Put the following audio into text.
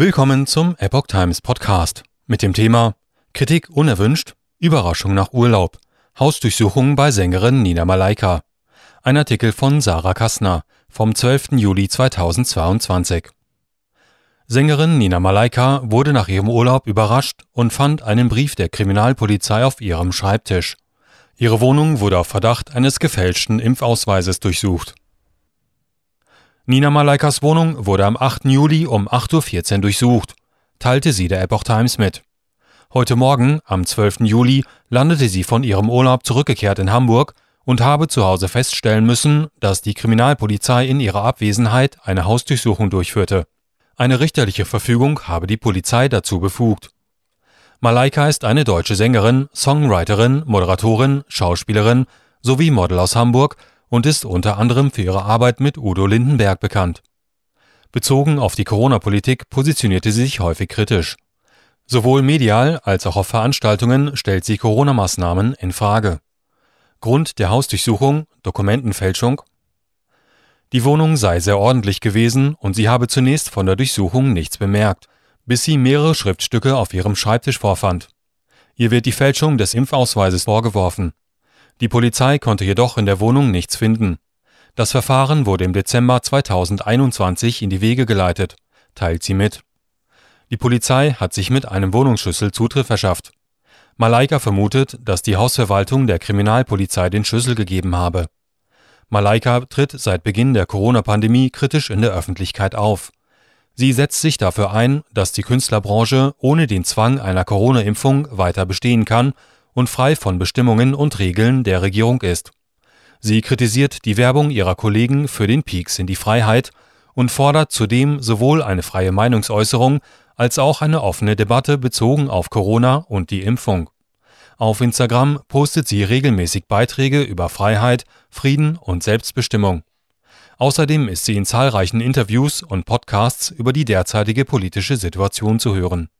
Willkommen zum Epoch Times Podcast mit dem Thema Kritik unerwünscht, Überraschung nach Urlaub, Hausdurchsuchung bei Sängerin Nina Malaika. Ein Artikel von Sarah Kastner vom 12. Juli 2022. Sängerin Nina Malaika wurde nach ihrem Urlaub überrascht und fand einen Brief der Kriminalpolizei auf ihrem Schreibtisch. Ihre Wohnung wurde auf Verdacht eines gefälschten Impfausweises durchsucht. Nina Malaikas Wohnung wurde am 8. Juli um 8.14 Uhr durchsucht, teilte sie der Epoch Times mit. Heute Morgen, am 12. Juli, landete sie von ihrem Urlaub zurückgekehrt in Hamburg und habe zu Hause feststellen müssen, dass die Kriminalpolizei in ihrer Abwesenheit eine Hausdurchsuchung durchführte. Eine richterliche Verfügung habe die Polizei dazu befugt. Malaika ist eine deutsche Sängerin, Songwriterin, Moderatorin, Schauspielerin sowie Model aus Hamburg und ist unter anderem für ihre Arbeit mit Udo Lindenberg bekannt. Bezogen auf die Corona-Politik positionierte sie sich häufig kritisch. Sowohl medial als auch auf Veranstaltungen stellt sie Corona-Maßnahmen in Frage. Grund der Hausdurchsuchung Dokumentenfälschung. Die Wohnung sei sehr ordentlich gewesen und sie habe zunächst von der Durchsuchung nichts bemerkt, bis sie mehrere Schriftstücke auf ihrem Schreibtisch vorfand. Ihr wird die Fälschung des Impfausweises vorgeworfen. Die Polizei konnte jedoch in der Wohnung nichts finden. Das Verfahren wurde im Dezember 2021 in die Wege geleitet, teilt sie mit. Die Polizei hat sich mit einem Wohnungsschlüssel Zutritt verschafft. Malaika vermutet, dass die Hausverwaltung der Kriminalpolizei den Schlüssel gegeben habe. Malaika tritt seit Beginn der Corona-Pandemie kritisch in der Öffentlichkeit auf. Sie setzt sich dafür ein, dass die Künstlerbranche ohne den Zwang einer Corona-Impfung weiter bestehen kann und frei von Bestimmungen und Regeln der Regierung ist. Sie kritisiert die Werbung ihrer Kollegen für den Peaks in die Freiheit und fordert zudem sowohl eine freie Meinungsäußerung als auch eine offene Debatte bezogen auf Corona und die Impfung. Auf Instagram postet sie regelmäßig Beiträge über Freiheit, Frieden und Selbstbestimmung. Außerdem ist sie in zahlreichen Interviews und Podcasts über die derzeitige politische Situation zu hören.